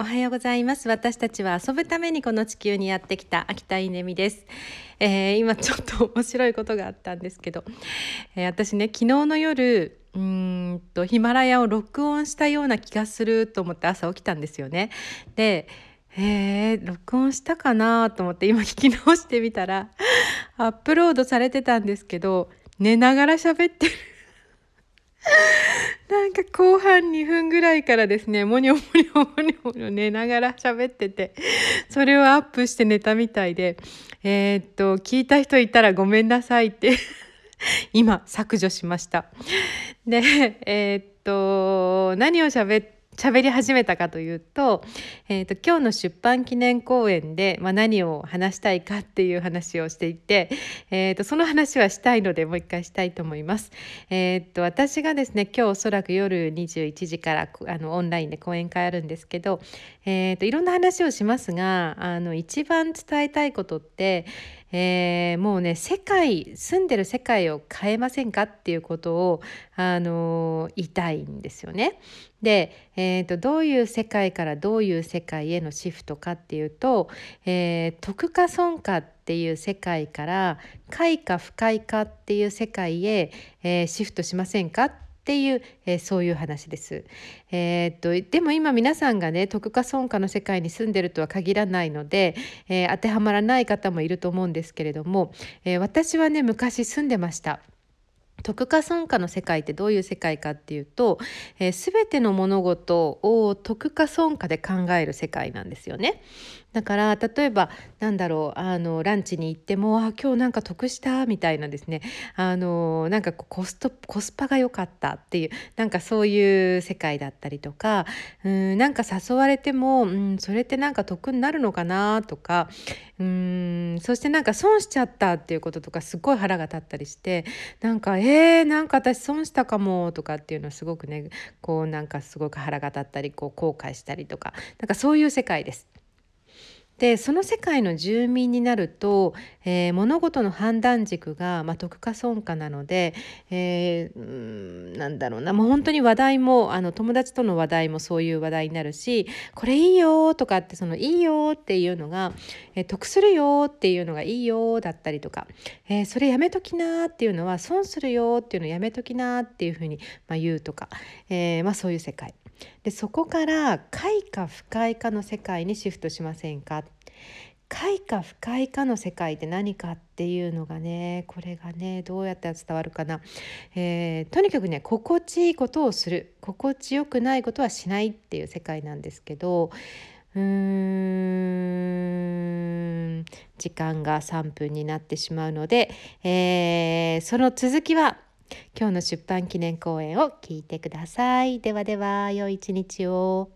おはようございます。私たちは遊ぶためにこの地球にやってきた秋田稲美です、えー、今ちょっと面白いことがあったんですけど、えー、私ね昨日の夜うんとヒマラヤを録音したような気がすると思って朝起きたんですよね。でえー、録音したかなと思って今聞き直してみたらアップロードされてたんですけど寝ながら喋ってる。なんか後半2分ぐらいからですね、もにょもにょもにょもにょ寝ながら喋ってて、それをアップして寝たみたいで、えー、っと、聞いた人いたらごめんなさいって今削除しました。で、えー、っと、何を喋って、喋り始めたかというと,、えーと、今日の出版記念講演で、まあ、何を話したいかっていう話をしていて、えーと、その話はしたいのでもう一回したいと思います。えーと、私がですね今日おそらく夜21時からあのオンラインで講演会あるんですけど、えー、といろんな話をしますがあの一番伝えたいことってえー、もうね世界住んでる世界を変えませんかっていうことを、あのー、言いたいんですよね。で、えーと、どういう世界からどういう世界へのシフトかっていうと、えー、徳か損かっていう世界から快か不快かっていう世界へ、えー、シフトしませんかっていう、えー、そういう話です。えー、っとでも今皆さんがね徳か損かの世界に住んでるとは限らないので、えー、当てはまらない方もいると思うんですけれども、え私はね昔住んでました。徳か損かの世界ってどういう世界かっていうと、えー、全ての物事を徳か損かで考える世界なんですよね。だから例えばなんだろうあのランチに行ってもあ今日なんか得したみたいなですねあのなんかコストコスパが良かったっていうなんかそういう世界だったりとかうんなんか誘われてもうんそれってなんか得になるのかなとかうんそしてなんか損しちゃったっていうこととかすごい腹が立ったりしてなんかえー、なんか私損したかもとかっていうのはすごくねこうなんかすごく腹が立ったりこう後悔したりとかなんかそういう世界です。でその世界の住民になると、えー、物事の判断軸が、まあ、得か損かなので、えー、なんだろうなもう本当に話題もあの友達との話題もそういう話題になるしこれいいよとかってそのいいよっていうのが、えー、得するよっていうのがいいよだったりとか、えー、それやめときなっていうのは損するよっていうのやめときなっていうふうに、まあ、言うとか、えーまあ、そういう世界。でそこから快か不快かの世界にシフトしませんか？快か不快かの世界って何かっていうのがねこれがねどうやって伝わるかな、えー、とにかくね心地いいことをする。心地よくないことはしないっていう世界なんですけどうーん時間が3分になってしまうので、えー、その続きは今日の出版記念講演を聞いてください。ではでは良い一日を。